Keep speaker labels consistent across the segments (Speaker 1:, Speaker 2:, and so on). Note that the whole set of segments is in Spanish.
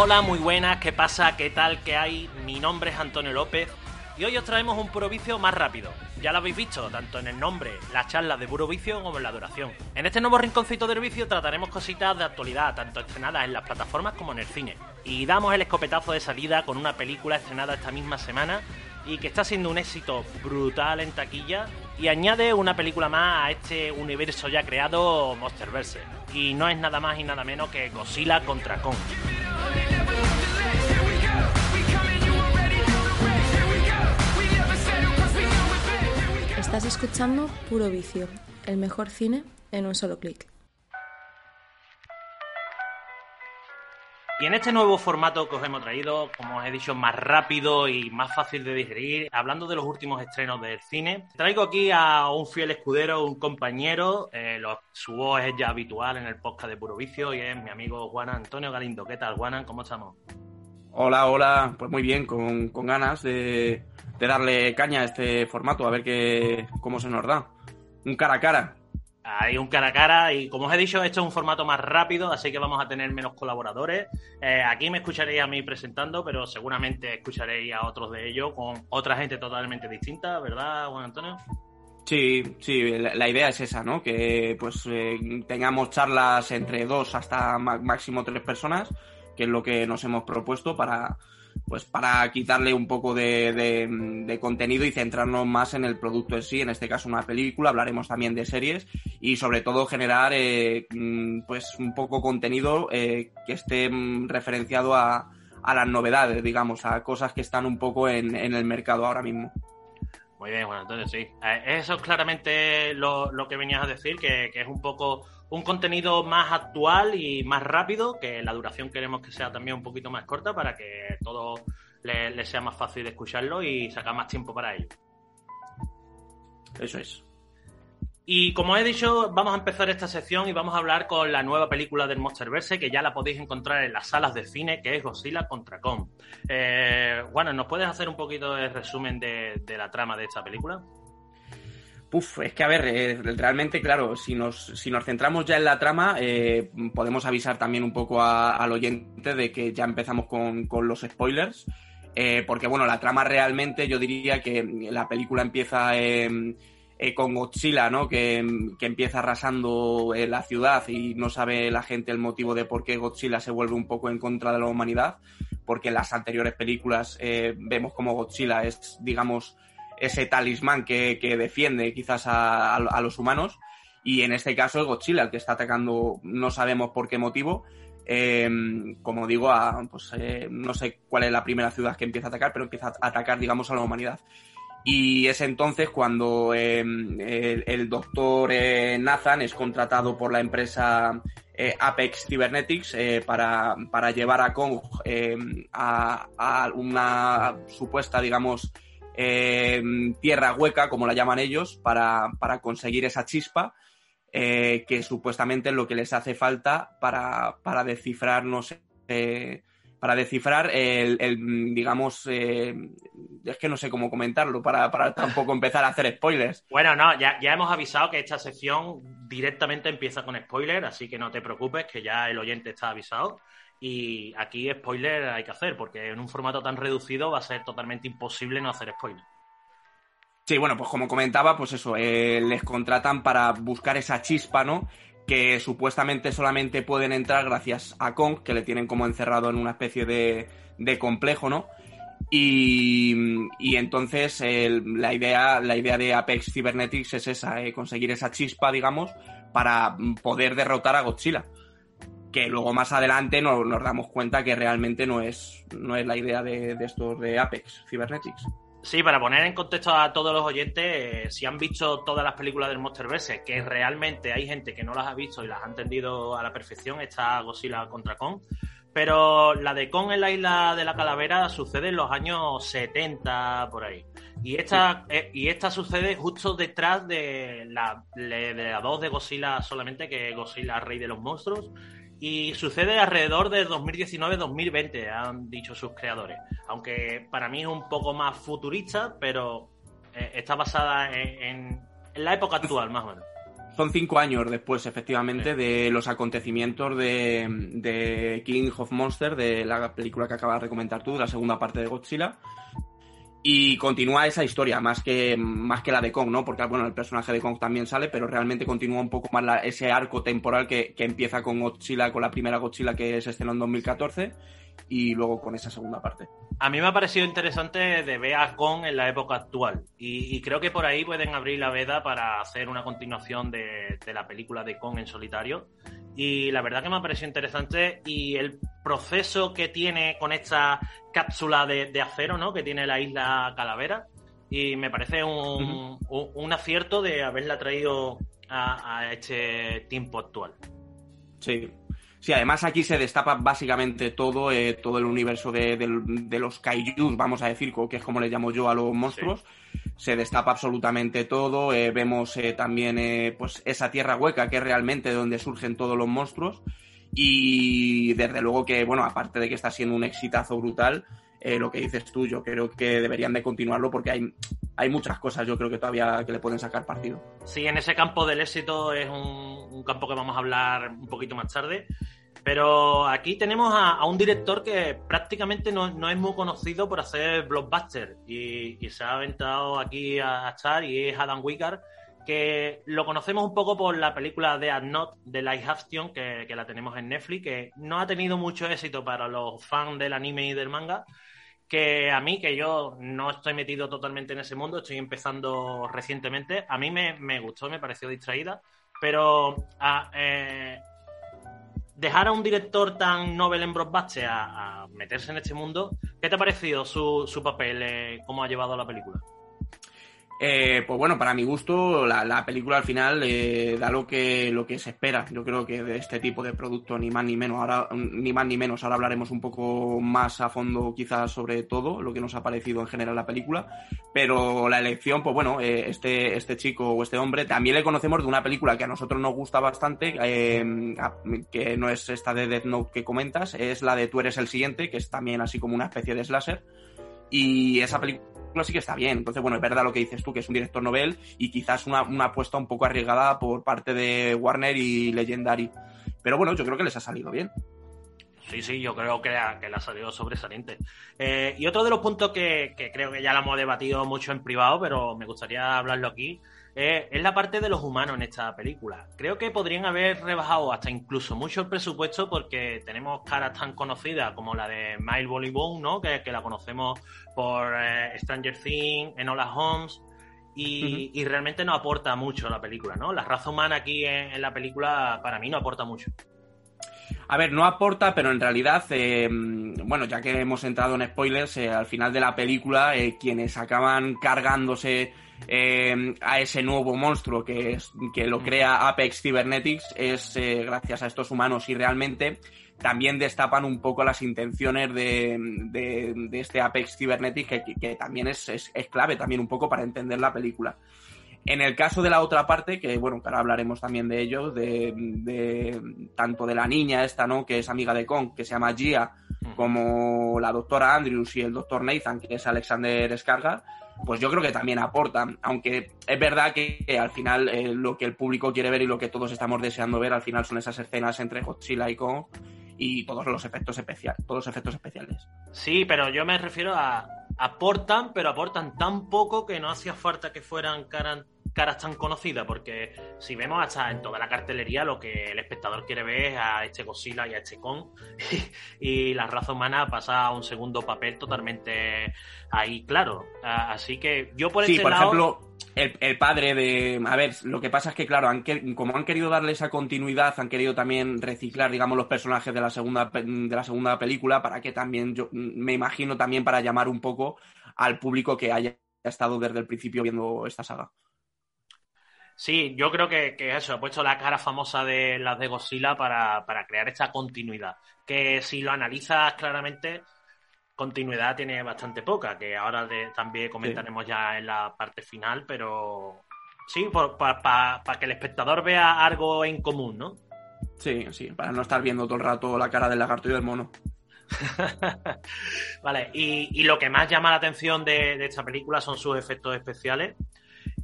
Speaker 1: Hola, muy buenas, ¿qué pasa? ¿Qué tal? ¿Qué hay? Mi nombre es Antonio López y hoy os traemos un puro vicio más rápido. Ya lo habéis visto, tanto en el nombre, la charla de puro vicio como en la duración. En este nuevo rinconcito del vicio trataremos cositas de actualidad, tanto estrenadas en las plataformas como en el cine. Y damos el escopetazo de salida con una película estrenada esta misma semana y que está siendo un éxito brutal en taquilla y añade una película más a este universo ya creado Monsterverse. Y no es nada más y nada menos que Godzilla contra Kong.
Speaker 2: Estás escuchando Puro Vicio, el mejor cine en un solo clic.
Speaker 1: Y en este nuevo formato que os hemos traído, como os he dicho, más rápido y más fácil de digerir, hablando de los últimos estrenos del cine, traigo aquí a un fiel escudero, un compañero, eh, su voz es ya habitual en el podcast de Puro Vicio y es mi amigo Juan Antonio Galindo. ¿Qué tal, Juan? ¿Cómo estamos?
Speaker 3: Hola, hola, pues muy bien, con, con ganas de, de darle caña a este formato, a ver qué, cómo se nos da. Un cara a cara.
Speaker 1: Hay un cara a cara y como os he dicho, esto es un formato más rápido, así que vamos a tener menos colaboradores. Eh, aquí me escucharéis a mí presentando, pero seguramente escucharéis a otros de ellos con otra gente totalmente distinta, ¿verdad, Juan Antonio?
Speaker 3: Sí, sí, la, idea es esa, ¿no? Que pues eh, tengamos charlas entre dos hasta máximo tres personas, que es lo que nos hemos propuesto para, pues para quitarle un poco de, contenido y centrarnos más en el producto en sí, en este caso una película, hablaremos también de series y sobre todo generar eh, mm, pues un poco contenido eh, que esté mm, referenciado a, las novedades, digamos, a cosas que están un poco en, el mercado ahora mismo.
Speaker 1: Muy bien, bueno, entonces sí. Eh, eso es claramente lo, que venías a decir, que, que es un poco un contenido más actual y más rápido, que la duración queremos que sea también un poquito más corta para que todo le, sea más fácil de escucharlo y sacar más tiempo para ello.
Speaker 3: Eso es.
Speaker 1: Y como he dicho, vamos a empezar esta sección y vamos a hablar con la nueva película del Monsterverse, que ya la podéis encontrar en las salas de cine, que es Godzilla contra Kong. Eh, bueno, ¿nos puedes hacer un poquito de resumen de la trama de esta película?
Speaker 3: Puf, es que a ver, eh, realmente, claro, si nos, si nos centramos ya en la trama, eh, podemos avisar también un poco al oyente de que ya empezamos con, los spoilers. Eh, porque bueno, la trama realmente yo diría que la película empieza con Godzilla, ¿no? Que, que empieza arrasando la ciudad y no sabe la gente el motivo de por qué Godzilla se vuelve un poco en contra de la humanidad. Porque en las anteriores películas vemos como Godzilla es, digamos, ese talismán que, defiende quizás a, los humanos. Y en este caso es Godzilla el que está atacando, no sabemos por qué motivo. Em, como digo, a, pues, eh, no sé cuál es la primera ciudad que empieza a atacar, pero empieza a atacar, digamos, a la humanidad. Y es entonces cuando em, el, doctor eh, Nathan es contratado por la empresa eh, Apex Cybernetics para, para, llevar a Kong em, a, una supuesta, digamos, eh, tierra hueca, como la llaman ellos, para, conseguir esa chispa. Eh, que supuestamente es lo que les hace falta para, para descifrar, no sé, eh, para descifrar el, digamos, es que no sé cómo comentarlo, para, para, tampoco empezar a hacer spoilers.
Speaker 1: Bueno, no, ya, ya hemos avisado que esta sección directamente empieza con spoilers, así que no te preocupes, que ya el oyente está avisado. Y aquí spoiler hay que hacer, porque en un formato tan reducido va a ser totalmente imposible no hacer spoiler.
Speaker 3: Sí, bueno, pues como comentaba, pues eso, eh, les contratan para buscar esa chispa, ¿no? Que supuestamente solamente pueden entrar gracias a Kong, que le tienen como encerrado en una especie de, de complejo, ¿no? Y, entonces la, idea, la idea de Apex Cybernetics es esa, eh, conseguir esa chispa, digamos, para poder derrotar a Godzilla que luego más adelante nos, damos cuenta que realmente no es, no es la idea de, estos de Apex Cybernetics.
Speaker 1: Sí, para poner en contexto a todos los oyentes, eh, si han visto todas las películas del Monsterverse, que realmente hay gente que no las ha visto y las ha entendido a la perfección, está Godzilla contra Kong. Pero la de Kong en la isla de la calavera sucede en los años 70, por ahí. Y esta, eh, y esta sucede justo detrás de la, de la 2 de Godzilla solamente, que es Godzilla Rey de los Monstruos, y sucede alrededor de 2019-2020, han dicho sus creadores. Aunque para mí es un poco más futurista, pero eh, está basada en, la época actual, más o menos.
Speaker 3: Son cinco años después, efectivamente, de los acontecimientos de, de King of Monsters, de la película que acabas de comentar tú, de la segunda parte de Godzilla. Y continúa esa historia, más que, más que la de Kong, ¿no? Porque, bueno, el personaje de Kong también sale, pero realmente continúa un poco más ese arco temporal que, que, empieza con Godzilla, con la primera Godzilla que se estrenó en 2014, y luego con esa segunda parte.
Speaker 1: A mí me ha parecido interesante de ver a Kong en la época actual, y, y creo que por ahí pueden abrir la veda para hacer una continuación de, de la película de Kong en solitario. Y la verdad que me ha parecido interesante y el proceso que tiene con esta cápsula de, de acero, ¿no? Que tiene la isla Calavera. Y me parece un, uh -huh. un, un acierto de haberla traído a, a, este tiempo actual.
Speaker 3: Sí. Sí, además aquí se destapa básicamente todo, eh, todo el universo de, de, de, los kaijus, vamos a decir, que es como le llamo yo a los monstruos. Sí. Se destapa absolutamente todo. Eh, vemos eh, también pues esa tierra hueca que es realmente donde surgen todos los monstruos. Y desde luego que, bueno, aparte de que está siendo un exitazo brutal, eh, lo que dices tú, yo creo que deberían de continuarlo porque hay, hay muchas cosas, yo creo que todavía que le pueden sacar partido.
Speaker 1: Sí, en ese campo del éxito es un campo que vamos a hablar un poquito más tarde. Pero aquí tenemos a, un director que prácticamente no, no, es muy conocido por hacer blockbuster. Y, se ha aventado aquí a, estar y es Adam Wingard, que lo conocemos un poco por la película de Not de Live Action, que, que, la tenemos en Netflix, que no ha tenido mucho éxito para los fans del anime y del manga, que a mí, que yo no estoy metido totalmente en ese mundo, estoy empezando recientemente, a mí me, me gustó, me pareció distraída, pero a, eh, dejar a un director tan novel en blockbuster a, a, meterse en este mundo, ¿qué te ha parecido su, su papel, eh, cómo ha llevado la película?
Speaker 3: Eh, pues bueno, para mi gusto, la, la película al final eh, da lo que, lo que se espera. Yo creo que de este tipo de producto, ni más ni menos, ahora, ni más ni menos, ahora hablaremos un poco más a fondo quizás sobre todo, lo que nos ha parecido en general la película. Pero la elección, pues bueno, eh, este, este chico o este hombre también le conocemos de una película que a nosotros nos gusta bastante, eh, que no es esta de Death Note que comentas, es la de Tú eres el siguiente, que es también así como una especie de slasher. Y esa película sí que está bien. Entonces, bueno, es verdad lo que dices tú, que es un director novel y quizás una, una apuesta un poco arriesgada por parte de Warner y Legendary. Pero bueno, yo creo que les ha salido bien.
Speaker 1: Sí, sí, yo creo que, que le ha salido sobresaliente. Eh, y otro de los puntos que, que, creo que ya lo hemos debatido mucho en privado, pero me gustaría hablarlo aquí, eh, es la parte de los humanos en esta película. Creo que podrían haber rebajado hasta incluso mucho el presupuesto porque tenemos caras tan conocidas como la de Miles Bollywood, ¿no? Que, que la conocemos por eh, Stranger Things, Enola Holmes, y, uh -huh. y, realmente no aporta mucho la película, ¿no? La raza humana aquí en, en la película para mí no aporta mucho.
Speaker 3: A ver, no aporta, pero en realidad, eh, bueno, ya que hemos entrado en spoilers, eh, al final de la película, eh, quienes acaban cargándose a ese nuevo monstruo que, es, que lo crea Apex Cybernetics es gracias a estos humanos y realmente también destapan un poco las intenciones de, de, de este Apex Cybernetics que, que también es, es, es, clave también un poco para entender la película. En el caso de la otra parte, que bueno, ahora hablaremos también de ello, de, de tanto de la niña esta, ¿no? Que es amiga de Kong, que se llama Gia, como la doctora Andrews y el doctor Nathan, que es Alexander Skargar, pues yo creo que también aportan, aunque es verdad que, que al final eh, lo que el público quiere ver y lo que todos estamos deseando ver al final son esas escenas entre Godzilla y Kong y todos los efectos especiales, todos los efectos especiales.
Speaker 1: Sí, pero yo me refiero a aportan, pero aportan tan poco que no hacía falta que fueran caras caras tan conocidas, porque si vemos hasta en toda la cartelería lo que el espectador quiere ver es a este Godzilla y a este Kong, y, la raza humana pasa a un segundo papel totalmente ahí, claro. Así que yo por
Speaker 3: Sí,
Speaker 1: este
Speaker 3: por
Speaker 1: lado...
Speaker 3: ejemplo, el, el, padre de. A ver, lo que pasa es que, claro, han, como han querido darle esa continuidad, han querido también reciclar, digamos, los personajes de la segunda, de la segunda película para que también, yo me imagino también para llamar un poco al público que haya estado desde el principio viendo esta saga.
Speaker 1: Sí, yo creo que, que, eso, he puesto la cara famosa de las de Godzilla para, para crear esta continuidad. Que si lo analizas claramente, continuidad tiene bastante poca, que ahora de, también comentaremos sí. ya en la parte final, pero sí, para pa, pa que el espectador vea algo en común, ¿no?
Speaker 3: Sí, sí, para no estar viendo todo el rato la cara del lagarto y del mono.
Speaker 1: vale, y, y, lo que más llama la atención de, de esta película son sus efectos especiales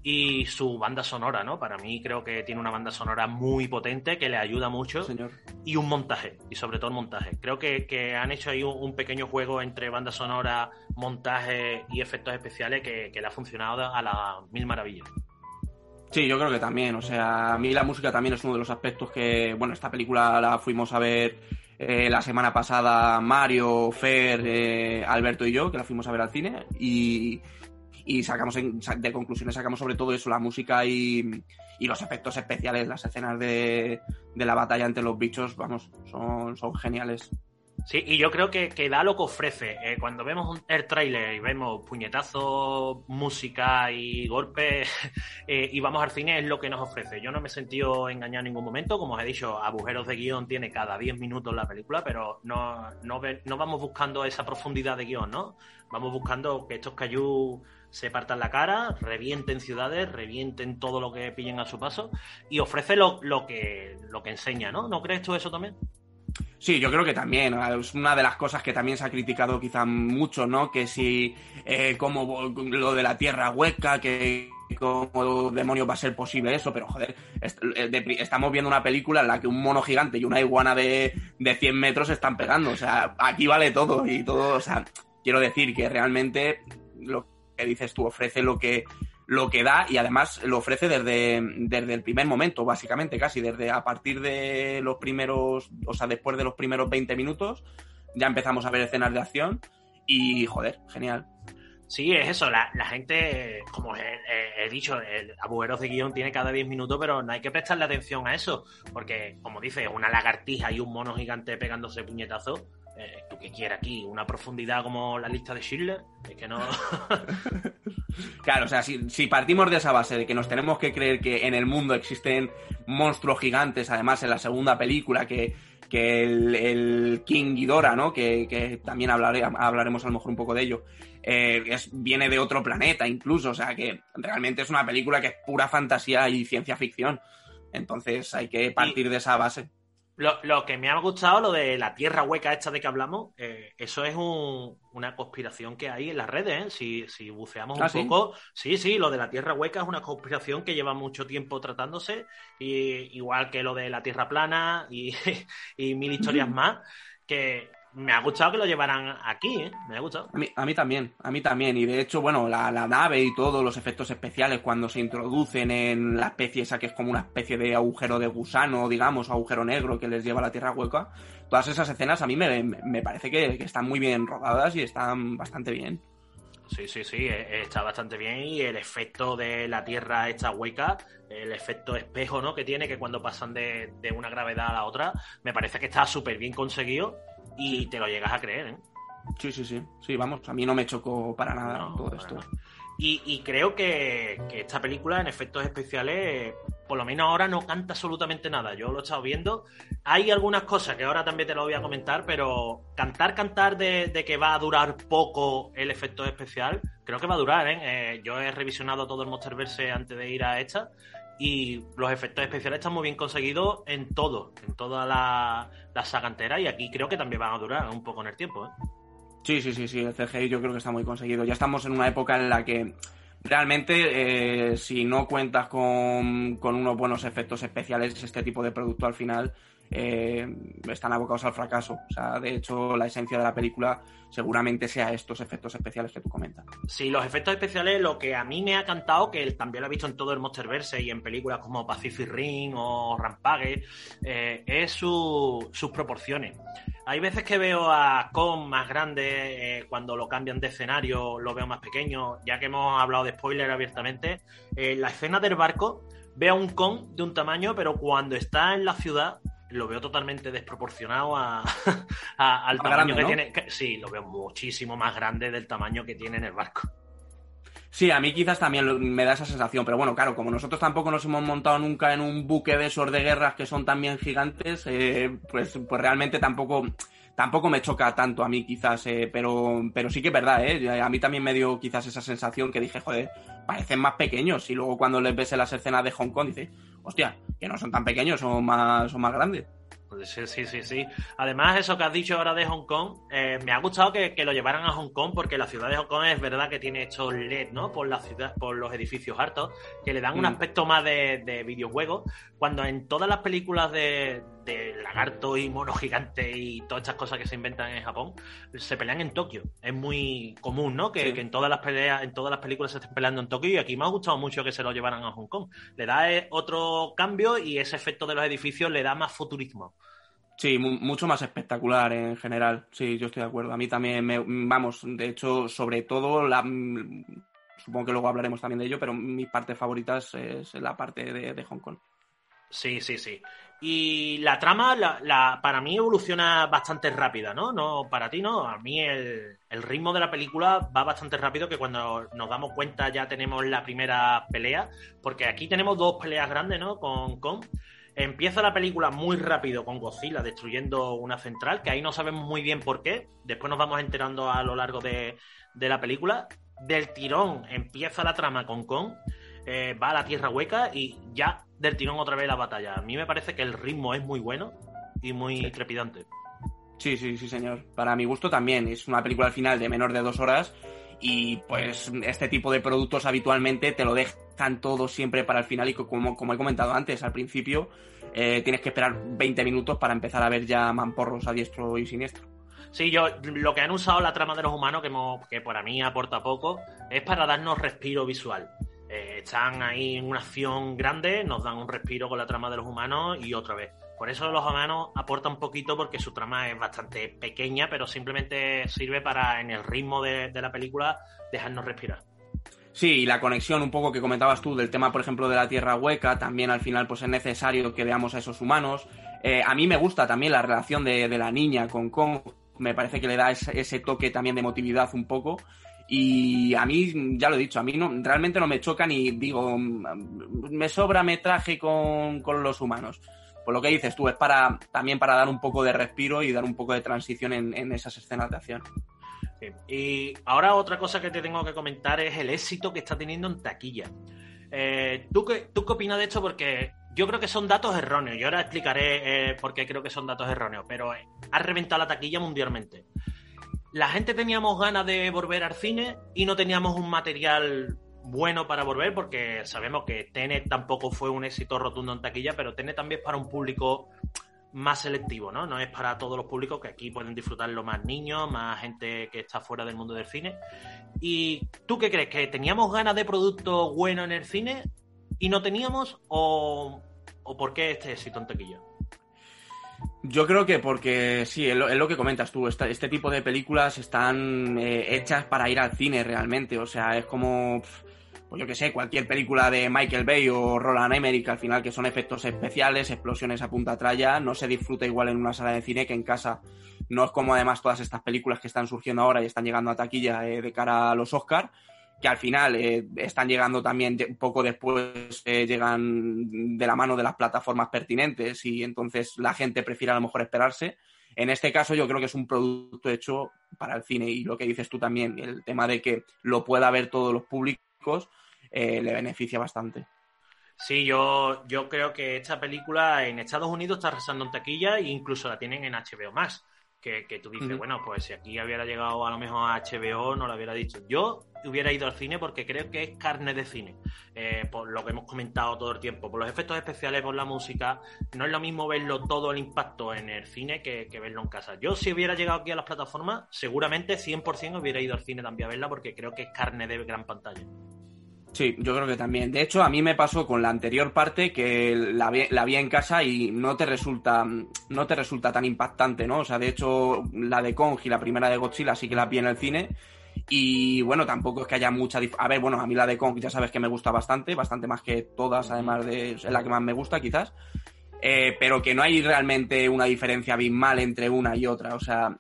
Speaker 1: y su banda sonora, ¿no? Para mí creo que tiene una banda sonora muy potente que le ayuda mucho.
Speaker 3: Señor.
Speaker 1: Y un montaje, y sobre todo el montaje. Creo que, han hecho ahí un, pequeño juego entre banda sonora, montaje y efectos especiales que, le ha funcionado a las mil maravillas.
Speaker 3: Sí, yo creo que también. O sea, a mí la música también es uno de los aspectos que, bueno, esta película la fuimos a ver eh, la semana pasada Mario, Fer, eh, Alberto y yo, que la fuimos a ver al cine. Y, y sacamos de conclusiones sacamos sobre todo eso, la música y, los efectos especiales, las escenas de, la batalla entre los bichos, vamos, son, son geniales.
Speaker 1: Sí, y yo creo que, que da lo que ofrece. Eh, cuando vemos el trailer y vemos puñetazos, música y golpes eh, y vamos al cine es lo que nos ofrece. Yo no me he sentido engañado en ningún momento. Como os he dicho, agujeros de guion tiene cada 10 minutos la película, pero no, no, no vamos buscando esa profundidad de guion, ¿no? Vamos buscando que estos cayú se partan la cara, revienten ciudades, revienten todo lo que pillen a su paso y ofrece lo, lo, que, lo que enseña, ¿no? ¿No crees tú eso también?
Speaker 3: Sí, yo creo que también. Es una de las cosas que también se ha criticado quizá mucho, ¿no? Que si, eh, como lo de la tierra hueca, que cómo demonios va a ser posible eso, pero joder, eh, estamos viendo una película en la que un mono gigante y una iguana de, de 100 metros están pegando. O sea, aquí vale todo y todo, o sea, quiero decir que realmente lo que dices tú ofrece lo que lo que da y además lo ofrece desde, desde el primer momento, básicamente, casi, desde a partir de los primeros, o sea, después de los primeros 20 minutos, ya empezamos a ver escenas de acción y, joder, genial.
Speaker 1: Sí, es eso, la, gente, como he, dicho, el agujeros de guion tiene cada 10 minutos, pero no hay que prestarle atención a eso, porque, como dice, una lagartija y un mono gigante pegándose puñetazos, eh, ¿tú qué quieres aquí? ¿Una profundidad como la lista de Schindler? Es que no...
Speaker 3: claro, o sea, si, partimos de esa base de que nos tenemos que creer que en el mundo existen monstruos gigantes, además en la segunda película que, el, King Ghidorah, ¿no? Que, también hablaremos a lo mejor un poco de ello, eh, es, viene de otro planeta incluso, o sea que realmente es una película que es pura fantasía y ciencia ficción. Entonces hay que partir de esa base.
Speaker 1: Lo, que me ha gustado, lo de la tierra hueca esta de que hablamos, eh, eso es una conspiración que hay en las redes. ¿eh? Si, buceamos un ah, poco, sí, sí, lo de la tierra hueca es una conspiración que lleva mucho tiempo tratándose, y, igual que lo de la tierra plana y, y mil historias más, que me ha gustado que lo llevaran aquí, ¿eh? Me ha gustado.
Speaker 3: A mí, también, a mí también. Y de hecho, bueno, la, nave y todos los efectos especiales cuando se introducen en la especie esa que es como una especie de agujero de gusano, digamos, agujero negro que les lleva a la tierra hueca. Todas esas escenas a mí me, parece que, están muy bien rodadas y están bastante bien.
Speaker 1: Sí, sí, sí, e, está bastante bien y el efecto de la Tierra esta hueca, el efecto espejo, ¿no? Que tiene que cuando pasan de, de una gravedad a la otra, me parece que está súper bien conseguido y te lo llegas a creer, ¿eh?
Speaker 3: Sí, sí, sí. Sí, vamos, a mí no me chocó para nada todo esto.
Speaker 1: Y, creo que, esta película, en efectos especiales, por lo menos ahora no canta absolutamente nada. Yo lo he estado viendo. Hay algunas cosas que ahora también te lo voy a comentar, pero cantar, cantar de, que va a durar poco el efecto especial, creo que va a durar, ¿eh? eh yo he revisionado todo el Monsterverse antes de ir a esta y los efectos especiales están muy bien conseguidos en todo, en toda la, saga entera y aquí creo que también van a durar un poco en el tiempo. ¿eh?
Speaker 3: Sí, sí, sí, sí, el CGI yo creo que está muy conseguido. Ya estamos en una época en la que realmente eh, si no cuentas con, con, unos buenos efectos especiales, este tipo de producto al final eh, están abocados al fracaso. O sea, de hecho, la esencia de la película seguramente sea estos efectos especiales que tú comentas.
Speaker 1: Sí, los efectos especiales, lo que a mí me ha cantado, que también lo he visto en todo el Monsterverse y en películas como Pacific Ring o Rampage, eh, es sus proporciones. Hay veces que veo a Kong más grande, eh, cuando lo cambian de escenario lo veo más pequeño, ya que hemos hablado de spoiler abiertamente. la escena del barco, veo a un Kong de un tamaño, pero cuando está en la ciudad lo veo totalmente desproporcionado al tamaño que tiene. sí, lo veo muchísimo más grande del tamaño que tiene en el barco.
Speaker 3: Sí, a mí quizás también me da esa sensación, pero bueno, claro, como nosotros tampoco nos hemos montado nunca en un buque de esos de guerras que son también gigantes, eh, pues, pues realmente tampoco, tampoco me choca tanto a mí quizás, eh, pero, pero sí que es verdad, ¿eh? A mí también me dio quizás esa sensación que dije, joder, parecen más pequeños y luego cuando les ves en las escenas de Hong Kong dices, hostia, que no son tan pequeños, son más, son más grandes.
Speaker 1: Sí, sí, sí, sí. Además, eso que has dicho ahora de Hong Kong, eh, me ha gustado que, lo llevaran a Hong Kong porque la ciudad de Hong Kong es verdad que tiene hecho LED, ¿no? Por la ciudad, por los edificios hartos, que le dan un mm. aspecto más de, de videojuego, cuando en todas las películas de, de lagarto y mono gigante y todas estas cosas que se inventan en Japón, se pelean en Tokio. Es muy común, ¿no? Que, en todas las peleas, en todas las películas se estén peleando en Tokio y aquí me ha gustado mucho que se lo llevaran a Hong Kong. Le da eh, otro cambio y ese efecto de los edificios le da más futurismo.
Speaker 3: Sí, mucho más espectacular en general. Sí, yo estoy de acuerdo. A mí también me, vamos, de hecho, sobre todo la supongo que luego hablaremos también de ello, pero mi parte favorita es la parte de Hong Kong.
Speaker 1: Sí, sí, sí. Y la trama, la, para mí, evoluciona bastante rápida, ¿no? No, para ti no. A mí el, ritmo de la película va bastante rápido que cuando nos damos cuenta ya tenemos la primera pelea. Porque aquí tenemos dos peleas grandes, ¿no? Con Kong. Empieza la película muy rápido con Godzilla destruyendo una central, que ahí no sabemos muy bien por qué. Después nos vamos enterando a lo largo de, de la película. Del tirón empieza la trama con Kong. Eh, va a la tierra hueca y ya del tirón otra vez la batalla. A mí me parece que el ritmo es muy bueno y muy trepidante.
Speaker 3: Sí, sí, sí, señor. Para mi gusto también. Es una película al final de menor de dos horas y pues este tipo de productos habitualmente te lo dejan todo siempre para el final y como, como he comentado antes, al principio eh, tienes que esperar 20 minutos para empezar a ver ya mamporros a diestro y siniestro.
Speaker 1: Sí, yo lo que han usado la trama de los humanos, que, que para mí aporta poco, es para darnos respiro visual. Eh, están ahí en una acción grande, nos dan un respiro con la trama de los humanos y otra vez. Por eso los humanos aportan un poquito porque su trama es bastante pequeña, pero simplemente sirve para, en el ritmo de, la película, dejarnos respirar.
Speaker 3: Sí, y la conexión un poco que comentabas tú del tema, por ejemplo, de la Tierra hueca, también al final pues es necesario que veamos a esos humanos. Eh, a mí me gusta también la relación de, la niña con Kong, me parece que le da ese, toque también de emotividad un poco. Y a mí, ya lo he dicho, a mí no, realmente no me choca ni digo, me sobra metraje con, con los humanos. Por lo que dices tú, es para también para dar un poco de respiro y dar un poco de transición en, esas escenas de acción.
Speaker 1: Y ahora otra cosa que te tengo que comentar es el éxito que está teniendo en taquilla. Eh, ¿tú, qué, ¿Tú qué opinas de esto? Porque yo creo que son datos erróneos. Yo ahora explicaré eh, por qué creo que son datos erróneos, pero ha reventado la taquilla mundialmente la gente teníamos ganas de volver al cine y no teníamos un material bueno para volver porque sabemos que Tenet tampoco fue un éxito rotundo en taquilla, pero Tenet también es para un público más selectivo, ¿no? No es para todos los públicos que aquí pueden disfrutarlo más niños, más gente que está fuera del mundo del cine. ¿Y tú qué crees? ¿Que teníamos ganas de producto bueno en el cine y no teníamos? ¿O, o por qué este éxito en taquilla?
Speaker 3: Yo creo que porque sí, es lo, que comentas tú, este, este, tipo de películas están eh, hechas para ir al cine realmente, o sea, es como, pues yo que sé, cualquier película de Michael Bay o Roland Emmerich, al final que son efectos especiales, explosiones a punta tralla, no se disfruta igual en una sala de cine que en casa. No es como además todas estas películas que están surgiendo ahora y están llegando a taquilla eh, de cara a los Oscars, que al final eh, están llegando también poco después, eh, llegan de la mano de las plataformas pertinentes y entonces la gente prefiere a lo mejor esperarse. En este caso yo creo que es un producto hecho para el cine y lo que dices tú también, el tema de que lo pueda ver todos los públicos, eh, le beneficia bastante.
Speaker 1: Sí, yo, yo creo que esta película en Estados Unidos está arrasando en taquilla e incluso la tienen en HBO Max que, tú dices, bueno, pues si aquí hubiera llegado a lo mejor a HBO, no lo hubiera dicho. Yo hubiera ido al cine porque creo que es carne de cine, eh, por lo que hemos comentado todo el tiempo, por los efectos especiales, por la música. No es lo mismo verlo todo el impacto en el cine que, verlo en casa. Yo, si hubiera llegado aquí a las plataformas, seguramente 100% hubiera ido al cine también a verla porque creo que es carne de gran pantalla.
Speaker 3: Sí, yo creo que también. De hecho, a mí me pasó con la anterior parte que la vi, la vi en casa y no te resulta no te resulta tan impactante, ¿no? O sea, de hecho, la de Kong y la primera de Godzilla sí que la vi en el cine y bueno, tampoco es que haya mucha A ver, bueno, a mí la de Kong ya sabes que me gusta bastante, bastante más que todas, además de es la que más me gusta quizás. Eh, pero que no hay realmente una diferencia abismal entre una y otra, o sea,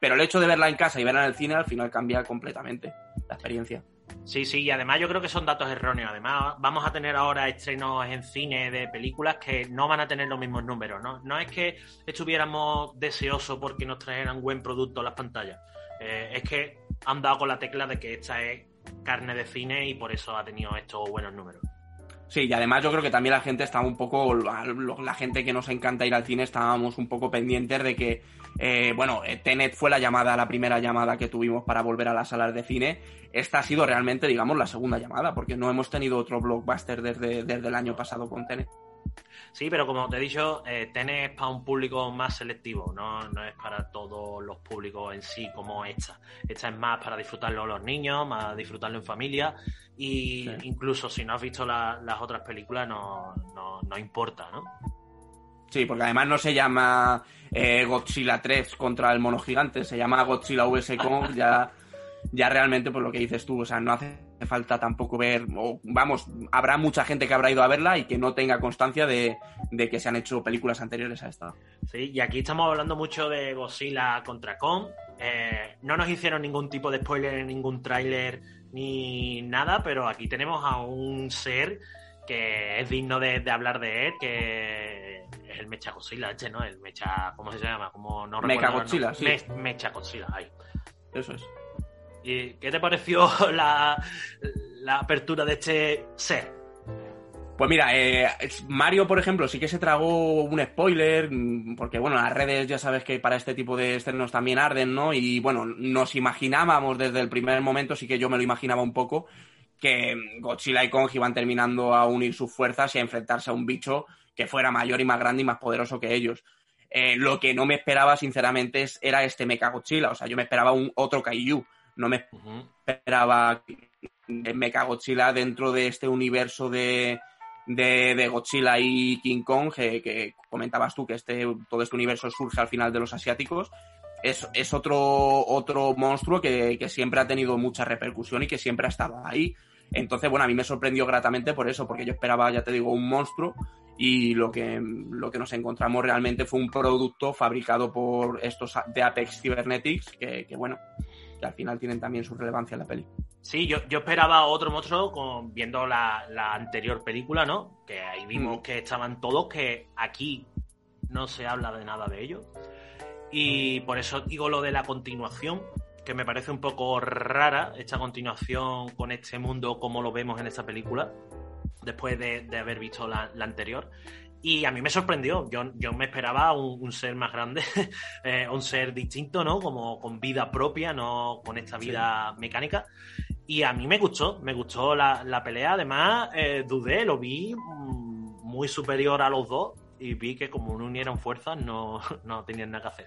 Speaker 3: pero el hecho de verla en casa y verla en el cine al final cambia completamente la experiencia.
Speaker 1: Sí, sí, y además yo creo que son datos erróneos. Además, vamos a tener ahora estrenos en cine de películas que no van a tener los mismos números, ¿no? No es que estuviéramos deseosos porque nos trajeran buen producto a las pantallas. Eh, es que han dado con la tecla de que esta es carne de cine y por eso ha tenido estos buenos números.
Speaker 3: Sí, y además yo creo que también la gente estaba un poco, la gente que nos encanta ir al cine, estábamos un poco pendientes de que, eh, bueno, eh, Tenet fue la llamada, la primera llamada que tuvimos para volver a las salas de cine. Esta ha sido realmente, digamos, la segunda llamada, porque no hemos tenido otro blockbuster desde, desde el año pasado con Tenet.
Speaker 1: Sí, pero como te he dicho, eh, Tenet es para un público más selectivo, no, no, es para todos los públicos en sí como esta. Esta es más para disfrutarlo los niños, más disfrutarlo en familia y incluso si no has visto las otras películas no, no, importa, ¿no?
Speaker 3: Sí, porque además no se llama eh, Godzilla 3 contra el mono gigante, se llama Godzilla vs. Kong, ya, ya realmente por lo que dices tú, o sea, no hace falta tampoco ver, o, vamos, habrá mucha gente que habrá ido a verla y que no tenga constancia de, que se han hecho películas anteriores a esta.
Speaker 1: Sí, y aquí estamos hablando mucho de Godzilla contra Kong. Eh, no nos hicieron ningún tipo de spoiler en ningún tráiler ni nada, pero aquí tenemos a un ser que es digno de, hablar de él, que es el Mecha Godzilla, este, ¿no? El Mecha, ¿cómo se llama? Como no
Speaker 3: Mecha Godzilla, sí.
Speaker 1: Mecha Godzilla, ahí.
Speaker 3: Eso es.
Speaker 1: ¿Y qué te pareció la, apertura de este ser?
Speaker 3: Pues mira, eh, Mario, por ejemplo, sí que se tragó un spoiler, mm, porque bueno, las redes ya sabes que para este tipo de estrenos también arden, ¿no? Y bueno, nos imaginábamos desde el primer momento, sí que yo me lo imaginaba un poco, que Godzilla y Kong iban terminando a unir sus fuerzas y a enfrentarse a un bicho que fuera mayor y más grande y más poderoso que ellos. Eh, lo que no me esperaba, sinceramente, era este Mecha Godzilla, o sea, yo me esperaba un otro Kaiju no me esperaba Mecha Godzilla dentro de este universo de, de, Godzilla y King Kong, que, comentabas tú que este, todo este universo surge al final de los asiáticos. Es, es otro, otro monstruo que, siempre ha tenido mucha repercusión y que siempre ha estado ahí. Entonces, bueno, a mí me sorprendió gratamente por eso, porque yo esperaba, ya te digo, un monstruo y lo que, lo que nos encontramos realmente fue un producto fabricado por estos de Apex Cybernetics, que, que bueno, al final tienen también su relevancia en la peli.
Speaker 1: Sí, yo, yo esperaba otro monstruo con, viendo la, anterior película, ¿no? Que ahí vimos mm. que estaban todos, que aquí no se habla de nada de ellos. Y por eso digo lo de la continuación, que me parece un poco rara esta continuación con este mundo como lo vemos en esta película, después de, haber visto la, la anterior. Y a mí me sorprendió. Yo, yo me esperaba un, ser más grande, eh, un ser distinto, ¿no? Como con vida propia, no con esta vida mecánica. Y a mí me gustó, me gustó la, pelea. Además, eh, dudé, lo vi mm, muy superior a los dos y vi que como no unieron fuerzas, no, no tenían nada que hacer.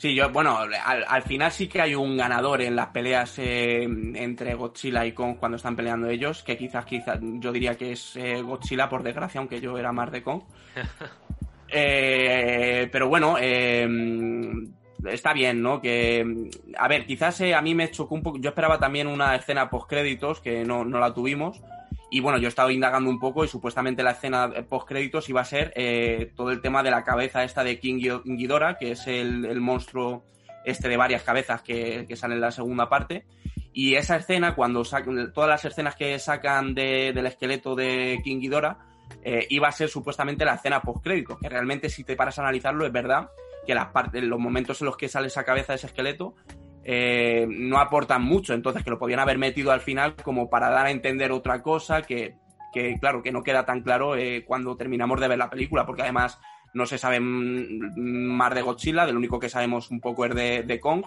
Speaker 3: Sí, yo, bueno, al, final sí que hay un ganador en las peleas eh, entre Godzilla y Kong cuando están peleando ellos, que quizás, quizás yo diría que es eh, Godzilla por desgracia, aunque yo era más de Kong. Eh, pero bueno, está bien, ¿no? Que, a ver, quizás a mí me chocó un poco, yo esperaba también una escena post créditos, que no, no la tuvimos. Y bueno, yo he estado indagando un poco y supuestamente la escena post créditos iba a ser eh, todo el tema de la cabeza esta de King Ghidorah, que es el, monstruo este de varias cabezas que, sale en la segunda parte. Y esa escena, cuando sacan, todas las escenas que sacan del esqueleto de King Ghidorah, eh, iba a ser supuestamente la escena post créditos, que realmente si te paras a analizarlo es verdad que las partes, los momentos en los que sale esa cabeza de ese esqueleto eh, no aportan mucho, entonces que lo podían haber metido al final como para dar a entender otra cosa que, claro, que no queda tan claro eh, cuando terminamos de ver la película, porque además no se sabe más de Godzilla, del único que sabemos un poco es de, Kong,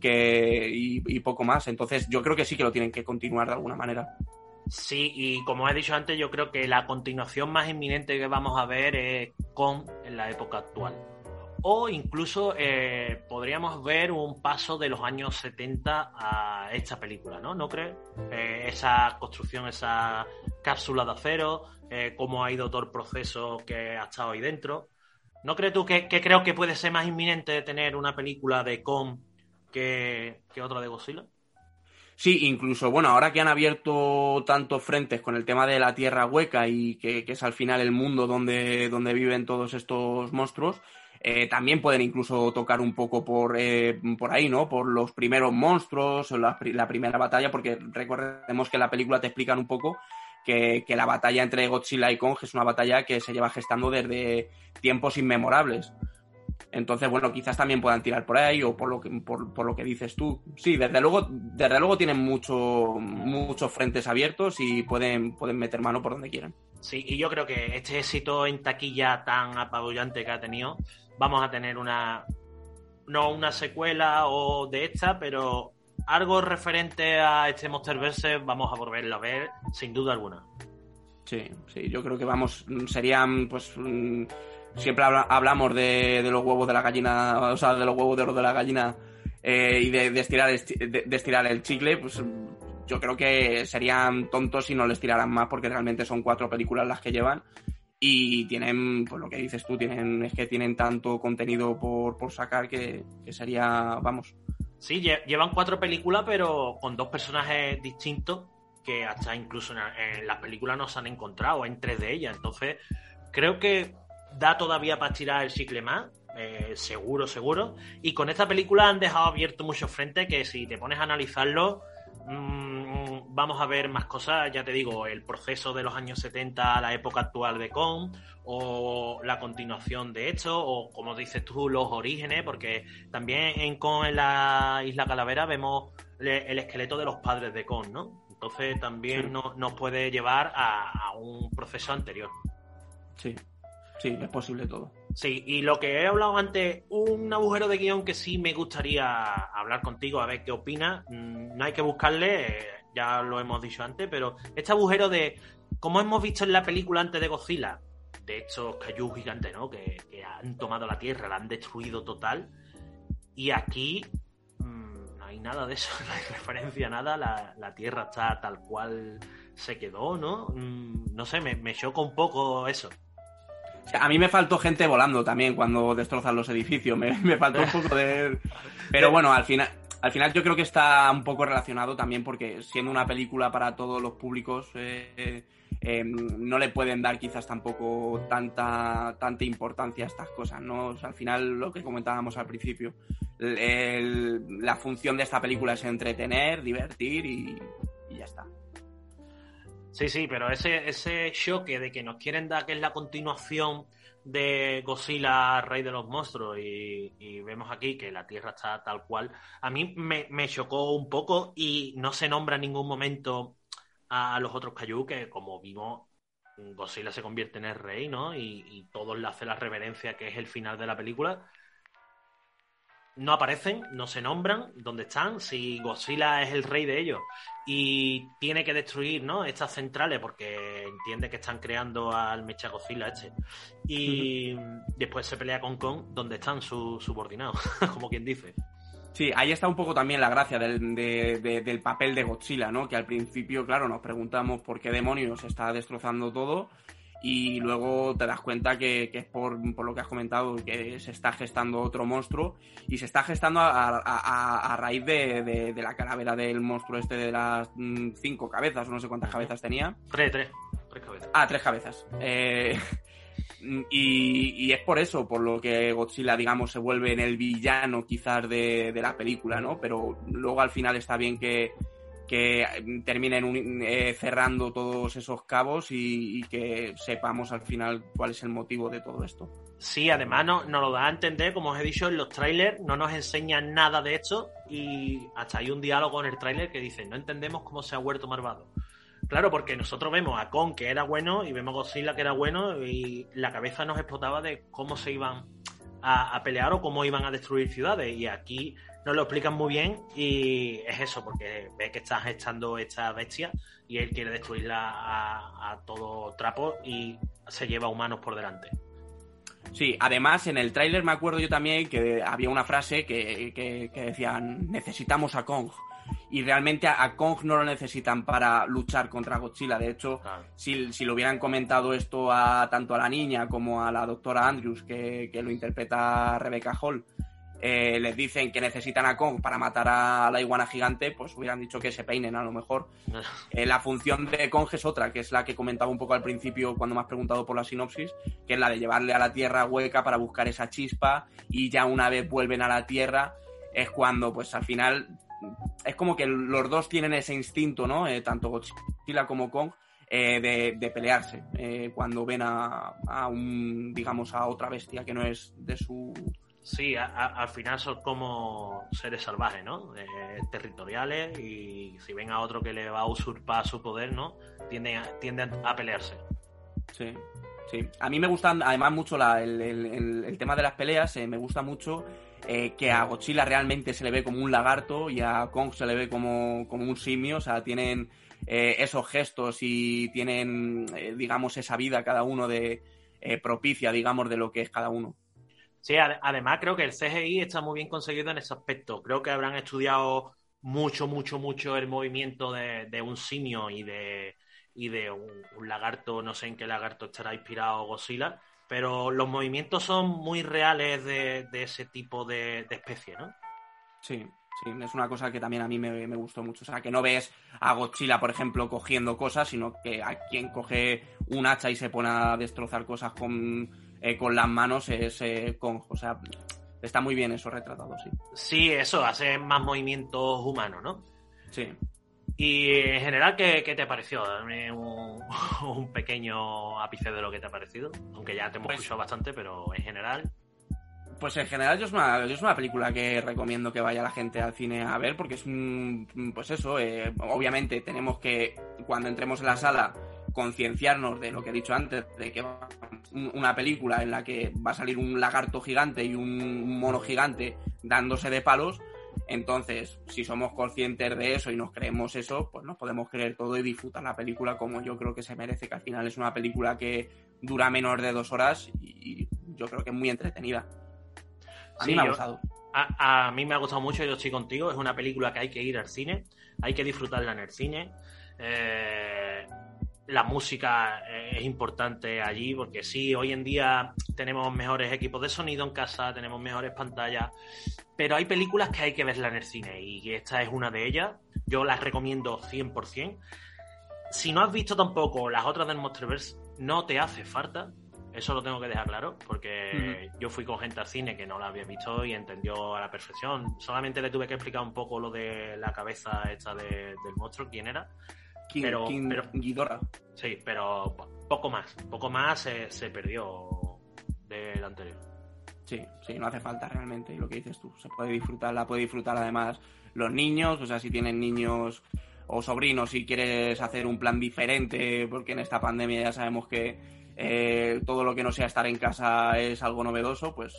Speaker 3: que, y, poco más, entonces yo creo que sí que lo tienen que continuar de alguna manera.
Speaker 1: Sí, y como he dicho antes, yo creo que la continuación más inminente que vamos a ver es Kong en la época actual o incluso eh, podríamos ver un paso de los años 70 a esta película, ¿no? ¿No crees? Eh, esa construcción, esa cápsula de acero, eh, cómo ha ido todo el proceso que ha estado ahí dentro. ¿No crees tú que, creo que puede ser más inminente tener una película de Com que, otra de Godzilla?
Speaker 3: Sí, incluso, bueno, ahora que han abierto tantos frentes con el tema de la tierra hueca y que, que es al final el mundo donde, donde viven todos estos monstruos, eh, también pueden incluso tocar un poco por, eh, por ahí, ¿no? Por los primeros monstruos, o la, primera batalla, porque recordemos que la película te explican un poco que, la batalla entre Godzilla y Kong es una batalla que se lleva gestando desde tiempos inmemorables. Entonces, bueno, quizás también puedan tirar por ahí o por lo que, por, lo que dices tú. Sí, desde luego, desde luego tienen mucho, muchos frentes abiertos y pueden, pueden meter mano por donde quieran.
Speaker 1: Sí, y yo creo que este éxito en taquilla tan apabullante que ha tenido, vamos a tener una, no una secuela o de esta, pero algo referente a este Monsterverse vamos a volverlo a ver sin duda alguna.
Speaker 3: Sí, sí, yo creo que vamos, serían pues siempre hablamos de, los huevos de la gallina, o sea, de los huevos de oro de la gallina eh, y de, estirar, de, estirar el chicle, pues yo creo que serían tontos si no les tiraran más porque realmente son cuatro películas las que llevan y tienen, pues lo que dices tú, tienen es que tienen tanto contenido por, por sacar que, sería, vamos.
Speaker 1: Sí, llevan cuatro películas pero con dos personajes distintos que hasta incluso en, las películas no se han encontrado, en tres de ellas. Entonces, creo que da todavía para tirar el chicle más, eh, seguro, seguro. Y con esta película han dejado abierto muchos frentes que si te pones a analizarlo, mmm, vamos a ver más cosas, ya te digo, el proceso de los años 70 a la época actual de Kong, o la continuación de esto, o como dices tú, los orígenes, porque también en Kong en la Isla Calavera vemos el esqueleto de los padres de Kong, ¿no? Entonces también nos, puede llevar a un proceso anterior.
Speaker 3: Sí, Sí, es posible todo.
Speaker 1: Sí, y lo que he hablado antes, un agujero de guion que sí me gustaría hablar contigo, a ver qué opinas. Mm, no hay que buscarle, eh, ya lo hemos dicho antes, pero este agujero de, como hemos visto en la película antes de Godzilla, de estos cayús gigantes, ¿no? Que, han tomado la Tierra, la han destruido total. Y aquí mm, no hay nada de eso, no hay referencia a nada, la, Tierra está tal cual se quedó, ¿no? Mm, no sé, me, me choca un poco eso.
Speaker 3: A mí me faltó gente volando también cuando destrozan los edificios. Me, faltó un poco de. Pero bueno, al final, al final yo creo que está un poco relacionado también porque siendo una película para todos los públicos. Eh, eh, no le pueden dar quizás tampoco tanta, tanta importancia a estas cosas, ¿no? al final lo que comentábamos al principio, la función de esta película es entretener, divertir y, y ya está.
Speaker 1: Sí, sí, pero ese, ese choque de que nos quieren dar que es la continuación de Godzilla, Rey de los Monstruos, y, vemos aquí que la Tierra está tal cual, a mí me, chocó un poco y no se nombra en ningún momento a los otros Kaiju, que como vimos, Godzilla se convierte en el rey, ¿no? Y, y todos le hacen la reverencia que es el final de la película no aparecen, no se nombran dónde están, si Godzilla es el rey de ellos y tiene que destruir ¿no? estas centrales porque entiende que están creando al Mecha Godzilla este. Y después se pelea con Kong donde están sus subordinados, como quien dice.
Speaker 3: Sí, ahí está un poco también la gracia del, del papel de Godzilla, ¿no? Que al principio, claro, nos preguntamos por qué demonios está destrozando todo y luego te das cuenta que, es por, lo que has comentado, que se está gestando otro monstruo y se está gestando a, raíz de, la calavera del monstruo este de las mm, cinco cabezas, no sé cuántas cabezas tenía.
Speaker 1: Tres, tres, tres cabezas.
Speaker 3: Ah, tres cabezas. Eh, y, es por eso, por lo que Godzilla, digamos, se vuelve en el villano quizás de, de la película, ¿no? Pero luego al final está bien que que terminen eh, cerrando todos esos cabos y, que sepamos al final cuál es el motivo de todo esto.
Speaker 1: Sí, además nos no lo da a entender, como os he dicho, en los trailers no nos enseñan nada de esto y hasta hay un diálogo en el trailer que dice, no entendemos cómo se ha vuelto malvado. Claro, porque nosotros vemos a Kong que era bueno y vemos a Godzilla que era bueno y la cabeza nos explotaba de cómo se iban a pelear o cómo iban a destruir ciudades y aquí nos lo explican muy bien y es eso, porque ve que estás echando esta bestia y él quiere destruirla a, todo trapo y se lleva humanos por delante.
Speaker 3: Sí, además en el tráiler me acuerdo yo también que había una frase que, que, decían necesitamos a Kong. Y realmente a, Kong no lo necesitan para luchar contra Godzilla. De hecho, si, si, lo hubieran comentado esto a tanto a la niña como a la doctora Andrews, que, que lo interpreta Rebecca Hall, eh, les dicen que necesitan a Kong para matar a la iguana gigante, pues hubieran dicho que se peinen a lo mejor. Eh, la función de Kong es otra, que es la que comentaba un poco al principio cuando me has preguntado por la sinopsis, que es la de llevarle a la Tierra hueca para buscar esa chispa y ya una vez vuelven a la Tierra es cuando pues al final es como que los dos tienen ese instinto, ¿no? Eh, tanto Godzilla como Kong. de, de, pelearse cuando ven a, a un digamos a otra bestia que no es de su
Speaker 1: Sí, al final son como seres salvajes, ¿no? Eh, territoriales y si ven a otro que le va a usurpar su poder, ¿no? Tienden a, tienden a pelearse.
Speaker 3: Sí, sí. A mí me gusta además mucho el, tema de las peleas, eh, me gusta mucho eh, que a Godzilla realmente se le ve como un lagarto y a Kong se le ve como, como un simio, o sea, tienen esos gestos y tienen, digamos, esa vida cada uno de propicia, digamos, de lo que es cada uno.
Speaker 1: Sí, además creo que el CGI está muy bien conseguido en ese aspecto. Creo que habrán estudiado mucho, mucho, mucho el movimiento de, un simio y de, y de un, lagarto, no sé en qué lagarto estará inspirado Godzilla, pero los movimientos son muy reales de, ese tipo de, especie, ¿no?
Speaker 3: Sí, sí, es una cosa que también a mí me, me, gustó mucho. O sea, que no ves a Godzilla, por ejemplo, cogiendo cosas, sino que a quien coge un hacha y se pone a destrozar cosas con eh, con las manos es con, o sea, está muy bien eso retratado, sí.
Speaker 1: Sí, eso, hace más movimientos humanos, ¿no?
Speaker 3: Sí.
Speaker 1: Y en general, ¿qué, te ha parecido? Dame un, pequeño ápice de lo que te ha parecido, aunque ya te hemos pues escuchado bastante, pero en general.
Speaker 3: Pues en general yo es, una, es una película que recomiendo que vaya la gente al cine a ver porque es un, pues eso, eh, obviamente tenemos que cuando entremos en la sala concienciarnos de lo que he dicho antes, de que una película en la que va a salir un lagarto gigante y un mono gigante dándose de palos, entonces, si somos conscientes de eso y nos creemos eso, pues nos podemos creer todo y disfrutar la película como yo creo que se merece, que al final es una película que dura menos de dos horas y yo creo que es muy entretenida. A mí me ha gustado.
Speaker 1: A, a, mí me ha gustado mucho, yo estoy contigo, es una película que hay que ir al cine, hay que disfrutarla en el cine. Eh, la música es importante allí, porque sí, hoy en día tenemos mejores equipos de sonido en casa, tenemos mejores pantallas, pero hay películas que hay que verla en el cine y esta es una de ellas. Yo las recomiendo 100%. Si no has visto tampoco las otras del Monsterverse, no te hace falta. Eso lo tengo que dejar claro, porque yo fui con gente al cine que no la había visto y entendió a la perfección. Solamente le tuve que explicar un poco lo de la cabeza esta del monstruo, quién era
Speaker 3: pero, pero,
Speaker 1: Sí, pero poco más. Poco más se, perdió del anterior.
Speaker 3: Sí, sí, no hace falta realmente lo que dices tú. Se puede disfrutar, la puede disfrutar además los niños, o sea, si tienen niños o sobrinos, si quieres hacer un plan diferente, porque en esta pandemia ya sabemos que eh, todo lo que no sea estar en casa es algo novedoso, pues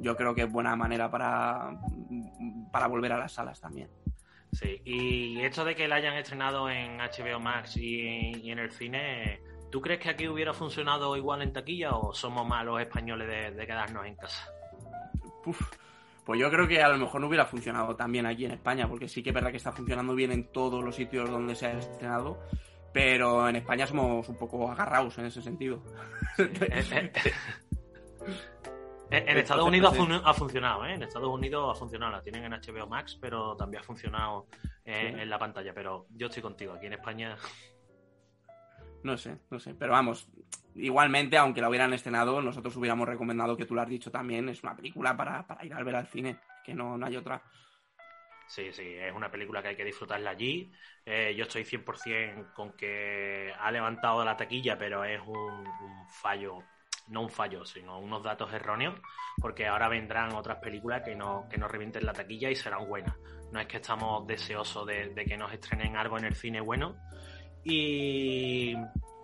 Speaker 3: yo creo que es buena manera para, para volver a las salas también.
Speaker 1: Sí, y esto de que la hayan estrenado en HBO Max y, en el cine, ¿tú crees que aquí hubiera funcionado igual en taquilla o somos malos españoles de, quedarnos en casa?
Speaker 3: pues yo creo que a lo mejor no hubiera funcionado también aquí en España, porque sí que es verdad que está funcionando bien en todos los sitios donde se ha estrenado, pero en España somos un poco agarrados en ese sentido.
Speaker 1: En, Estados Unidos ha, funcionado, ¿eh? En Estados Unidos ha funcionado. La tienen en HBO Max, pero también ha funcionado eh, en la pantalla. Pero yo estoy contigo. Aquí en España.
Speaker 3: No sé, no sé. Pero vamos, igualmente, aunque la hubieran estrenado, nosotros hubiéramos recomendado que tú lo has dicho también. Es una película para, ir a ver al cine, que no, no hay otra.
Speaker 1: Sí, sí, es una película que hay que disfrutarla allí. Eh, yo estoy 100% con que ha levantado la taquilla, pero es un fallo no un fallo, sino unos datos erróneos, porque ahora vendrán otras películas que no, que nos revienten la taquilla y serán buenas. No es que estamos deseosos de, que nos estrenen algo en el cine bueno. Y,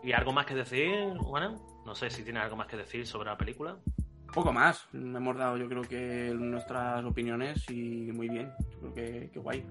Speaker 1: y algo más que decir, bueno, no sé si tienes algo más que decir sobre la película.
Speaker 3: Poco más, hemos dado yo creo que nuestras opiniones y muy bien, creo que, que guay,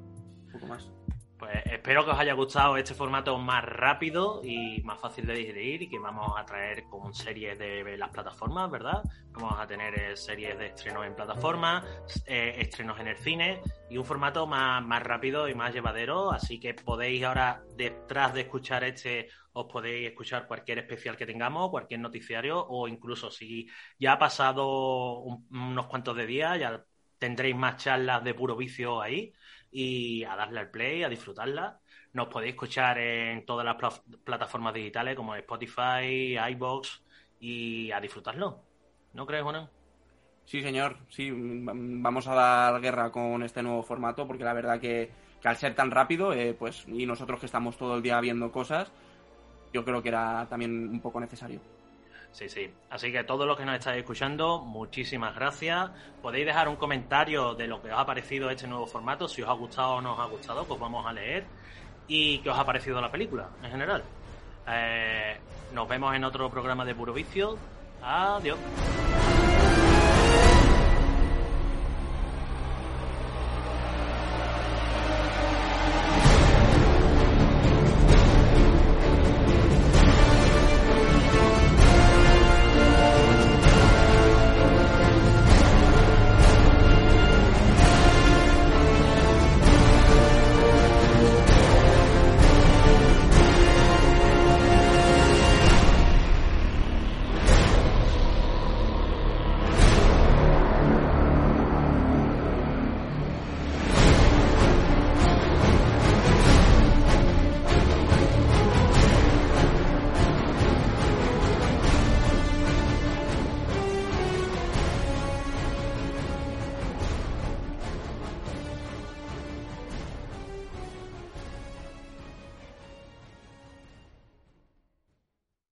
Speaker 3: poco más.
Speaker 1: Pues espero que os haya gustado este formato más rápido y más fácil de digerir y que vamos a traer con series de las plataformas, ¿verdad? Vamos a tener eh, series de estrenos en plataformas, eh, estrenos en el cine y un formato más, más rápido y más llevadero. Así que podéis ahora, detrás de escuchar este, os podéis escuchar cualquier especial que tengamos, cualquier noticiario o incluso si ya ha pasado unos cuantos de días, ya tendréis más charlas de puro vicio ahí y a darle al play, a disfrutarla. Nos podéis escuchar en todas las plataformas digitales como Spotify, iBox y a disfrutarlo. ¿No crees, Juan?
Speaker 3: Sí, señor. Sí, vamos a dar guerra con este nuevo formato porque la verdad que, al ser tan rápido, eh, pues y nosotros que estamos todo el día viendo cosas, yo creo que era también un poco necesario.
Speaker 1: Sí, sí. Así que todos los que nos estáis escuchando, muchísimas gracias. Podéis dejar un comentario de lo que os ha parecido este nuevo formato, si os ha gustado o no os ha gustado, pues vamos a leer. Y qué os ha parecido la película en general. Eh, nos vemos en otro programa de Puro Vicio. Adiós.